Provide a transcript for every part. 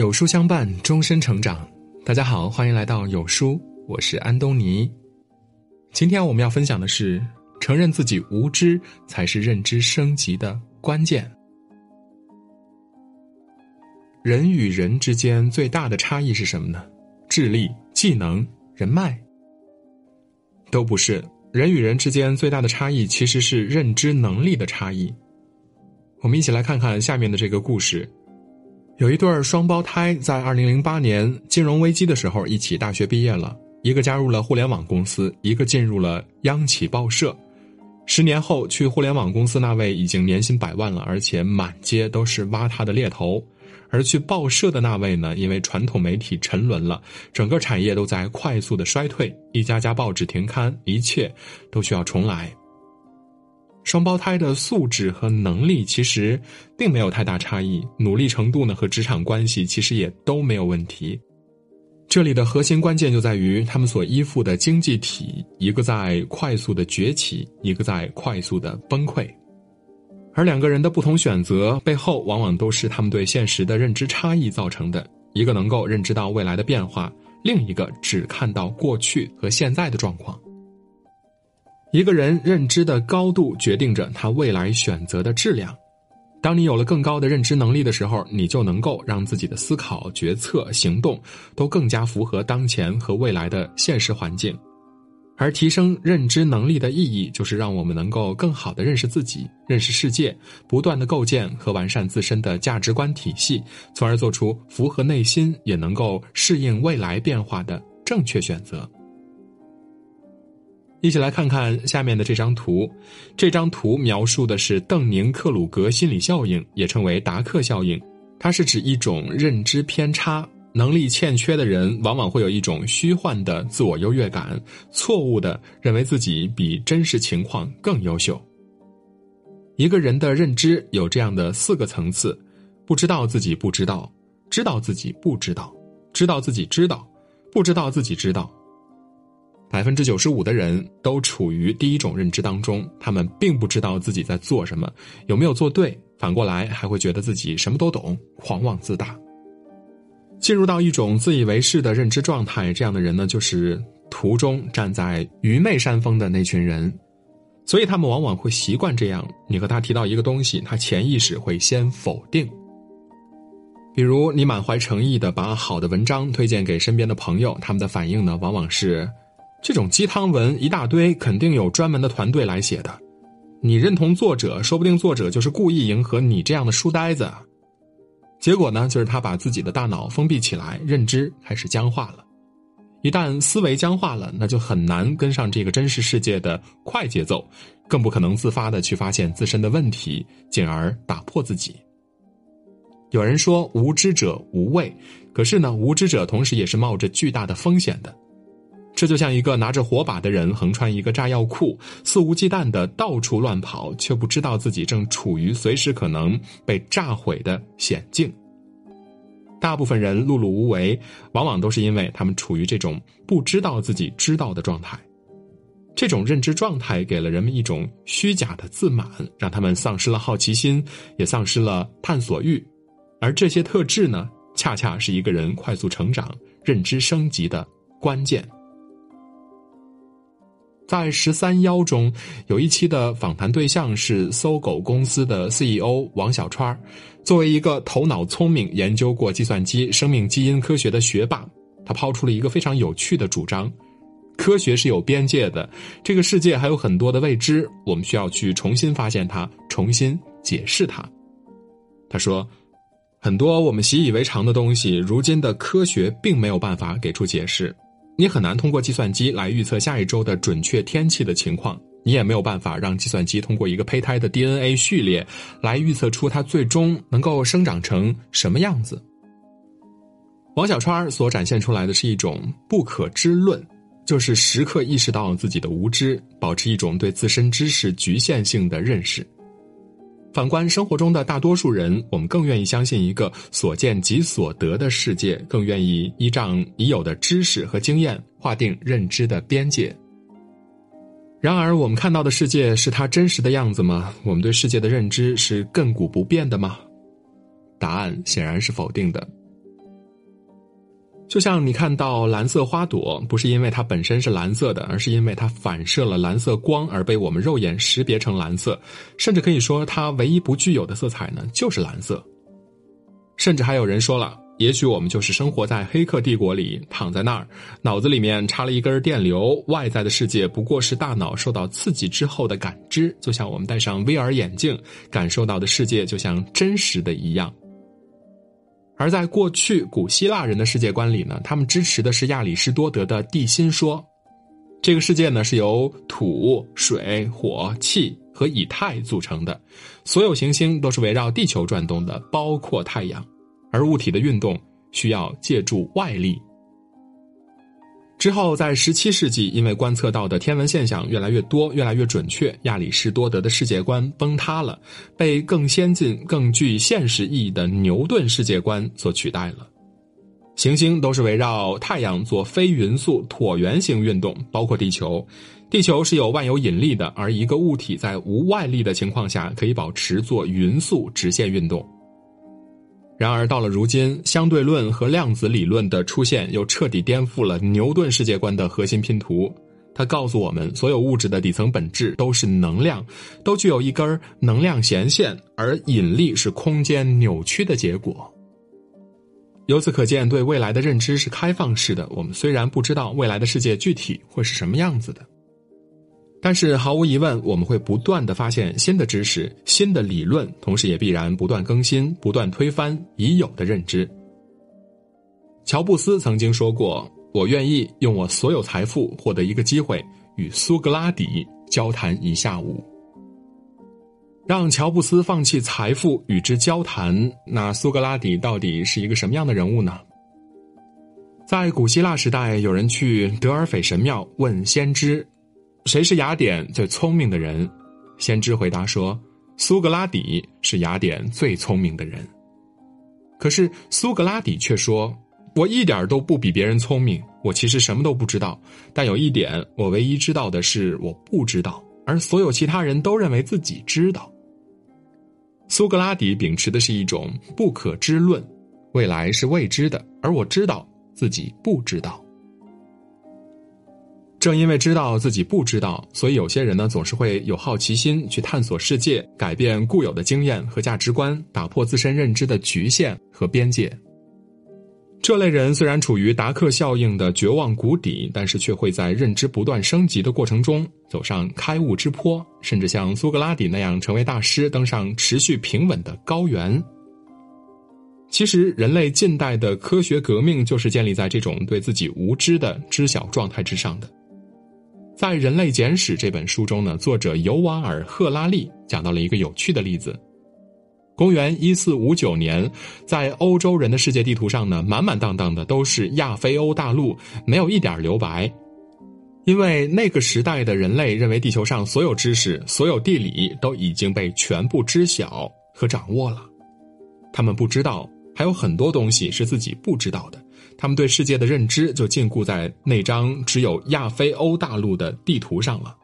有书相伴，终身成长。大家好，欢迎来到有书，我是安东尼。今天我们要分享的是：承认自己无知，才是认知升级的关键。人与人之间最大的差异是什么呢？智力、技能、人脉，都不是。人与人之间最大的差异其实是认知能力的差异。我们一起来看看下面的这个故事。有一对双胞胎在二零零八年金融危机的时候一起大学毕业了，一个加入了互联网公司，一个进入了央企报社。十年后去互联网公司那位已经年薪百万了，而且满街都是挖他的猎头；而去报社的那位呢，因为传统媒体沉沦了，整个产业都在快速的衰退，一家家报纸停刊，一切都需要重来。双胞胎的素质和能力其实并没有太大差异，努力程度呢和职场关系其实也都没有问题。这里的核心关键就在于他们所依附的经济体，一个在快速的崛起，一个在快速的崩溃。而两个人的不同选择背后，往往都是他们对现实的认知差异造成的。一个能够认知到未来的变化，另一个只看到过去和现在的状况。一个人认知的高度决定着他未来选择的质量。当你有了更高的认知能力的时候，你就能够让自己的思考、决策、行动都更加符合当前和未来的现实环境。而提升认知能力的意义，就是让我们能够更好的认识自己、认识世界，不断的构建和完善自身的价值观体系，从而做出符合内心也能够适应未来变化的正确选择。一起来看看下面的这张图，这张图描述的是邓宁克鲁格心理效应，也称为达克效应。它是指一种认知偏差，能力欠缺的人往往会有一种虚幻的自我优越感，错误的认为自己比真实情况更优秀。一个人的认知有这样的四个层次：不知道自己不知道，知道自己不知道，知道自己知道，不知道自己知道。百分之九十五的人都处于第一种认知当中，他们并不知道自己在做什么，有没有做对，反过来还会觉得自己什么都懂，狂妄自大。进入到一种自以为是的认知状态，这样的人呢，就是途中站在愚昧山峰的那群人，所以他们往往会习惯这样：你和他提到一个东西，他潜意识会先否定。比如你满怀诚意的把好的文章推荐给身边的朋友，他们的反应呢，往往是。这种鸡汤文一大堆，肯定有专门的团队来写的。你认同作者，说不定作者就是故意迎合你这样的书呆子。结果呢，就是他把自己的大脑封闭起来，认知开始僵化了。一旦思维僵化了，那就很难跟上这个真实世界的快节奏，更不可能自发的去发现自身的问题，进而打破自己。有人说无知者无畏，可是呢，无知者同时也是冒着巨大的风险的。这就像一个拿着火把的人横穿一个炸药库，肆无忌惮的到处乱跑，却不知道自己正处于随时可能被炸毁的险境。大部分人碌碌无为，往往都是因为他们处于这种不知道自己知道的状态。这种认知状态给了人们一种虚假的自满，让他们丧失了好奇心，也丧失了探索欲。而这些特质呢，恰恰是一个人快速成长、认知升级的关键。在十三邀中，有一期的访谈对象是搜狗公司的 CEO 王小川作为一个头脑聪明、研究过计算机、生命基因科学的学霸，他抛出了一个非常有趣的主张：科学是有边界的，这个世界还有很多的未知，我们需要去重新发现它，重新解释它。他说，很多我们习以为常的东西，如今的科学并没有办法给出解释。你很难通过计算机来预测下一周的准确天气的情况，你也没有办法让计算机通过一个胚胎的 DNA 序列来预测出它最终能够生长成什么样子。王小川所展现出来的是一种不可知论，就是时刻意识到自己的无知，保持一种对自身知识局限性的认识。反观生活中的大多数人，我们更愿意相信一个所见即所得的世界，更愿意依仗已有的知识和经验划定认知的边界。然而，我们看到的世界是它真实的样子吗？我们对世界的认知是亘古不变的吗？答案显然是否定的。就像你看到蓝色花朵，不是因为它本身是蓝色的，而是因为它反射了蓝色光而被我们肉眼识别成蓝色。甚至可以说，它唯一不具有的色彩呢，就是蓝色。甚至还有人说了，也许我们就是生活在黑客帝国里，躺在那儿，脑子里面插了一根电流，外在的世界不过是大脑受到刺激之后的感知，就像我们戴上 VR 眼镜，感受到的世界就像真实的一样。而在过去古希腊人的世界观里呢，他们支持的是亚里士多德的地心说，这个世界呢是由土、水、火、气和以太组成的，所有行星都是围绕地球转动的，包括太阳，而物体的运动需要借助外力。之后，在十七世纪，因为观测到的天文现象越来越多、越来越准确，亚里士多德的世界观崩塌了，被更先进、更具现实意义的牛顿世界观所取代了。行星都是围绕太阳做非匀速椭圆形运动，包括地球。地球是有万有引力的，而一个物体在无外力的情况下，可以保持做匀速直线运动。然而，到了如今，相对论和量子理论的出现又彻底颠覆了牛顿世界观的核心拼图。它告诉我们，所有物质的底层本质都是能量，都具有一根能量弦线，而引力是空间扭曲的结果。由此可见，对未来的认知是开放式的。我们虽然不知道未来的世界具体会是什么样子的。但是毫无疑问，我们会不断的发现新的知识、新的理论，同时也必然不断更新、不断推翻已有的认知。乔布斯曾经说过：“我愿意用我所有财富获得一个机会，与苏格拉底交谈一下午。”让乔布斯放弃财富与之交谈，那苏格拉底到底是一个什么样的人物呢？在古希腊时代，有人去德尔斐神庙问先知。谁是雅典最聪明的人？先知回答说：“苏格拉底是雅典最聪明的人。”可是苏格拉底却说：“我一点都不比别人聪明，我其实什么都不知道。但有一点，我唯一知道的是我不知道，而所有其他人都认为自己知道。”苏格拉底秉持的是一种不可知论，未来是未知的，而我知道自己不知道。正因为知道自己不知道，所以有些人呢总是会有好奇心去探索世界，改变固有的经验和价值观，打破自身认知的局限和边界。这类人虽然处于达克效应的绝望谷底，但是却会在认知不断升级的过程中走上开悟之坡，甚至像苏格拉底那样成为大师，登上持续平稳的高原。其实，人类近代的科学革命就是建立在这种对自己无知的知晓状态之上的。在《人类简史》这本书中呢，作者尤瓦尔·赫拉利讲到了一个有趣的例子。公元一四五九年，在欧洲人的世界地图上呢，满满当当的都是亚非欧大陆，没有一点留白。因为那个时代的人类认为，地球上所有知识、所有地理都已经被全部知晓和掌握了，他们不知道还有很多东西是自己不知道的。他们对世界的认知就禁锢在那张只有亚非欧大陆的地图上了。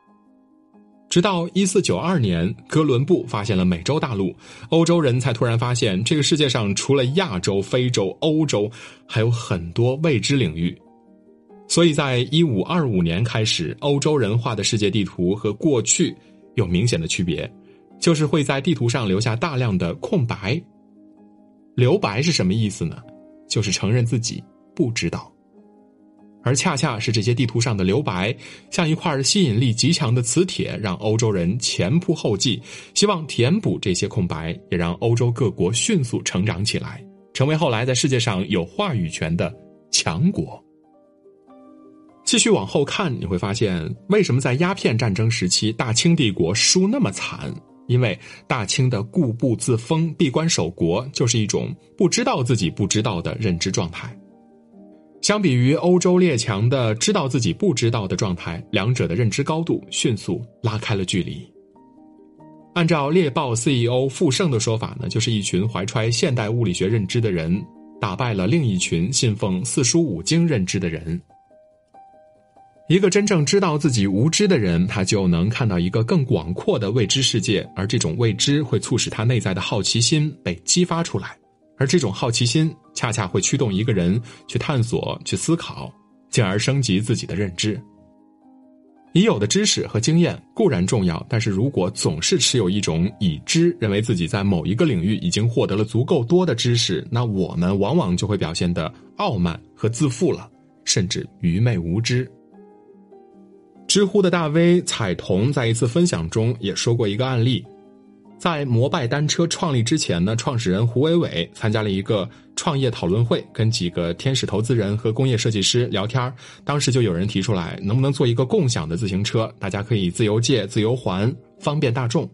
直到一四九二年，哥伦布发现了美洲大陆，欧洲人才突然发现这个世界上除了亚洲、非洲、欧洲，还有很多未知领域。所以在一五二五年开始，欧洲人画的世界地图和过去有明显的区别，就是会在地图上留下大量的空白。留白是什么意思呢？就是承认自己。不知道，而恰恰是这些地图上的留白，像一块吸引力极强的磁铁，让欧洲人前仆后继，希望填补这些空白，也让欧洲各国迅速成长起来，成为后来在世界上有话语权的强国。继续往后看，你会发现，为什么在鸦片战争时期，大清帝国输那么惨？因为大清的固步自封、闭关守国，就是一种不知道自己不知道的认知状态。相比于欧洲列强的知道自己不知道的状态，两者的认知高度迅速拉开了距离。按照猎豹 CEO 傅盛的说法呢，就是一群怀揣现代物理学认知的人，打败了另一群信奉四书五经认知的人。一个真正知道自己无知的人，他就能看到一个更广阔的未知世界，而这种未知会促使他内在的好奇心被激发出来。而这种好奇心恰恰会驱动一个人去探索、去思考，进而升级自己的认知。已有的知识和经验固然重要，但是如果总是持有一种已知，认为自己在某一个领域已经获得了足够多的知识，那我们往往就会表现得傲慢和自负了，甚至愚昧无知。知乎的大 V 彩童在一次分享中也说过一个案例。在摩拜单车创立之前呢，创始人胡伟伟参加了一个创业讨论会，跟几个天使投资人和工业设计师聊天当时就有人提出来，能不能做一个共享的自行车，大家可以自由借、自由还，方便大众。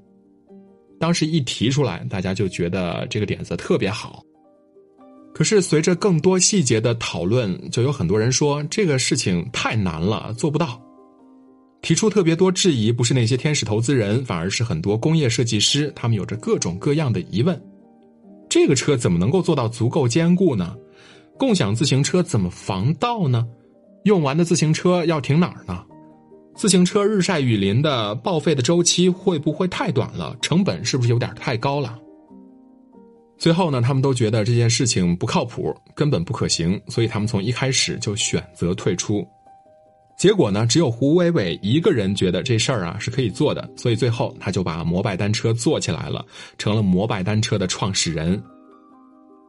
当时一提出来，大家就觉得这个点子特别好。可是随着更多细节的讨论，就有很多人说这个事情太难了，做不到。提出特别多质疑，不是那些天使投资人，反而是很多工业设计师。他们有着各种各样的疑问：这个车怎么能够做到足够坚固呢？共享自行车怎么防盗呢？用完的自行车要停哪儿呢？自行车日晒雨淋的报废的周期会不会太短了？成本是不是有点太高了？最后呢，他们都觉得这件事情不靠谱，根本不可行，所以他们从一开始就选择退出。结果呢，只有胡伟伟一个人觉得这事儿啊是可以做的，所以最后他就把摩拜单车做起来了，成了摩拜单车的创始人。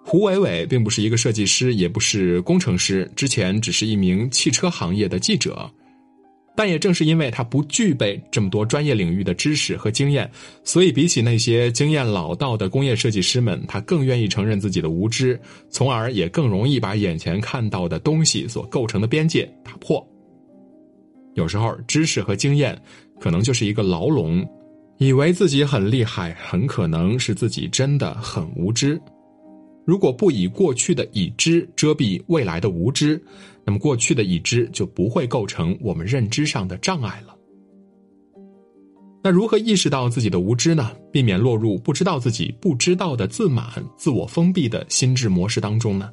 胡伟伟并不是一个设计师，也不是工程师，之前只是一名汽车行业的记者。但也正是因为他不具备这么多专业领域的知识和经验，所以比起那些经验老道的工业设计师们，他更愿意承认自己的无知，从而也更容易把眼前看到的东西所构成的边界打破。有时候，知识和经验可能就是一个牢笼，以为自己很厉害，很可能是自己真的很无知。如果不以过去的已知遮蔽未来的无知，那么过去的已知就不会构成我们认知上的障碍了。那如何意识到自己的无知呢？避免落入不知道自己不知道的自满、自我封闭的心智模式当中呢？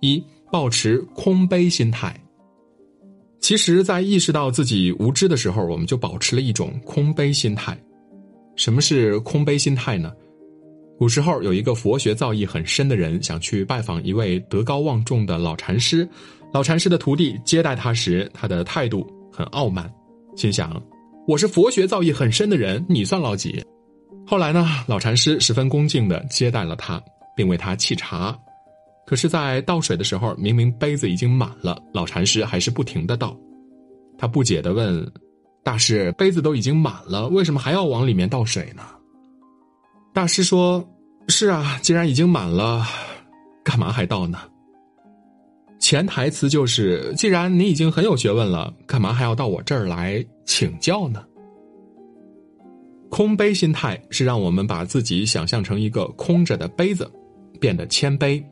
一，保持空杯心态。其实，在意识到自己无知的时候，我们就保持了一种空杯心态。什么是空杯心态呢？古时候有一个佛学造诣很深的人，想去拜访一位德高望重的老禅师。老禅师的徒弟接待他时，他的态度很傲慢，心想：“我是佛学造诣很深的人，你算老几？”后来呢，老禅师十分恭敬的接待了他，并为他沏茶。可是，在倒水的时候，明明杯子已经满了，老禅师还是不停的倒。他不解的问：“大师，杯子都已经满了，为什么还要往里面倒水呢？”大师说：“是啊，既然已经满了，干嘛还倒呢？”潜台词就是：既然你已经很有学问了，干嘛还要到我这儿来请教呢？空杯心态是让我们把自己想象成一个空着的杯子，变得谦卑。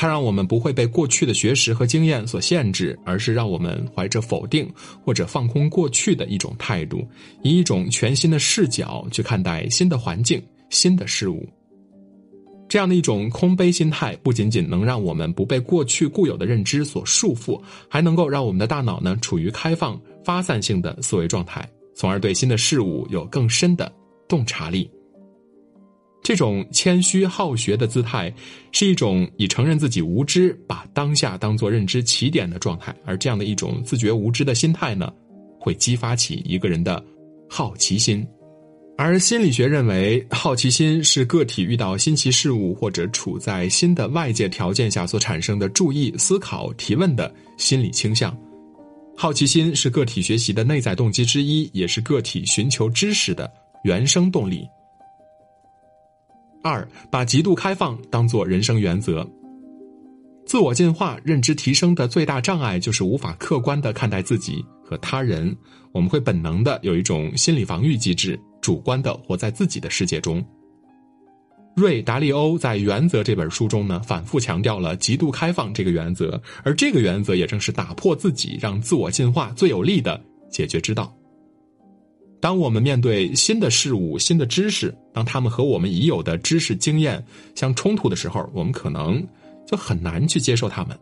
它让我们不会被过去的学识和经验所限制，而是让我们怀着否定或者放空过去的一种态度，以一种全新的视角去看待新的环境、新的事物。这样的一种空杯心态，不仅仅能让我们不被过去固有的认知所束缚，还能够让我们的大脑呢处于开放、发散性的思维状态，从而对新的事物有更深的洞察力。这种谦虚好学的姿态，是一种以承认自己无知、把当下当做认知起点的状态。而这样的一种自觉无知的心态呢，会激发起一个人的好奇心。而心理学认为，好奇心是个体遇到新奇事物或者处在新的外界条件下所产生的注意、思考、提问的心理倾向。好奇心是个体学习的内在动机之一，也是个体寻求知识的原生动力。二，把极度开放当做人生原则。自我进化、认知提升的最大障碍就是无法客观的看待自己和他人。我们会本能的有一种心理防御机制，主观的活在自己的世界中。瑞达利欧在《原则》这本书中呢，反复强调了极度开放这个原则，而这个原则也正是打破自己、让自我进化最有力的解决之道。当我们面对新的事物、新的知识，当他们和我们已有的知识经验相冲突的时候，我们可能就很难去接受他们，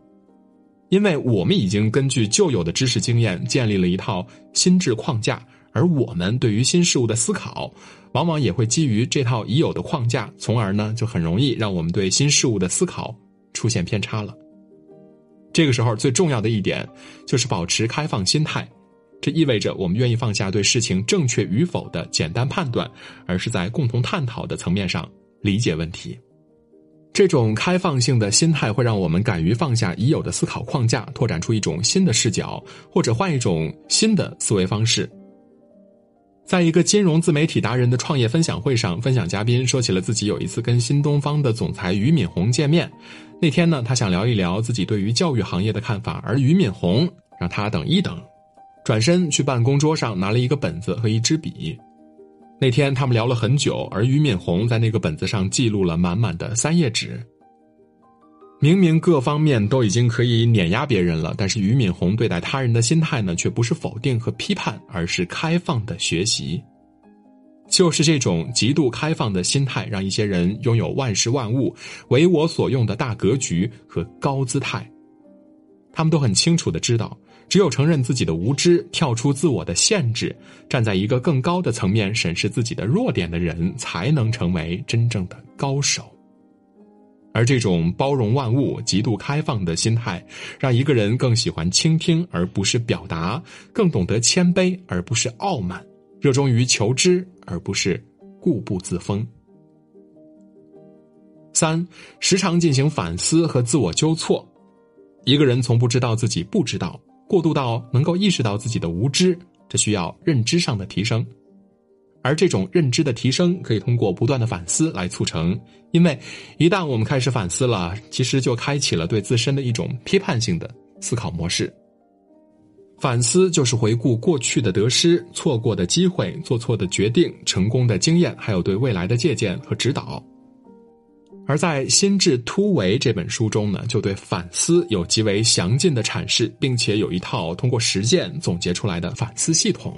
因为我们已经根据旧有的知识经验建立了一套心智框架，而我们对于新事物的思考，往往也会基于这套已有的框架，从而呢，就很容易让我们对新事物的思考出现偏差了。这个时候，最重要的一点就是保持开放心态，这意味着我们愿意放下对事情正确与否的简单判断，而是在共同探讨的层面上理解问题。这种开放性的心态会让我们敢于放下已有的思考框架，拓展出一种新的视角，或者换一种新的思维方式。在一个金融自媒体达人的创业分享会上，分享嘉宾说起了自己有一次跟新东方的总裁俞敏洪见面。那天呢，他想聊一聊自己对于教育行业的看法，而俞敏洪让他等一等，转身去办公桌上拿了一个本子和一支笔。那天他们聊了很久，而俞敏洪在那个本子上记录了满满的三页纸。明明各方面都已经可以碾压别人了，但是俞敏洪对待他人的心态呢，却不是否定和批判，而是开放的学习。就是这种极度开放的心态，让一些人拥有万事万物为我所用的大格局和高姿态。他们都很清楚的知道。只有承认自己的无知，跳出自我的限制，站在一个更高的层面审视自己的弱点的人，才能成为真正的高手。而这种包容万物、极度开放的心态，让一个人更喜欢倾听而不是表达，更懂得谦卑而不是傲慢，热衷于求知而不是固步自封。三，时常进行反思和自我纠错。一个人从不知道自己不知道。过渡到能够意识到自己的无知，这需要认知上的提升，而这种认知的提升可以通过不断的反思来促成。因为一旦我们开始反思了，其实就开启了对自身的一种批判性的思考模式。反思就是回顾过去的得失、错过的机会、做错的决定、成功的经验，还有对未来的借鉴和指导。而在《心智突围》这本书中呢，就对反思有极为详尽的阐释，并且有一套通过实践总结出来的反思系统。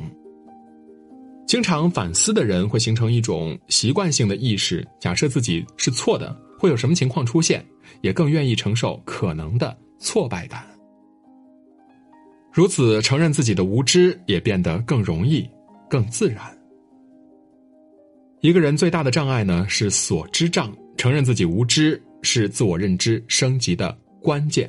经常反思的人会形成一种习惯性的意识，假设自己是错的，会有什么情况出现，也更愿意承受可能的挫败感。如此，承认自己的无知也变得更容易、更自然。一个人最大的障碍呢，是所知障。承认自己无知是自我认知升级的关键。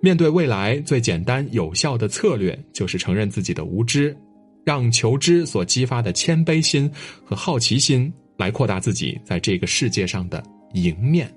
面对未来最简单有效的策略，就是承认自己的无知，让求知所激发的谦卑心和好奇心来扩大自己在这个世界上的赢面。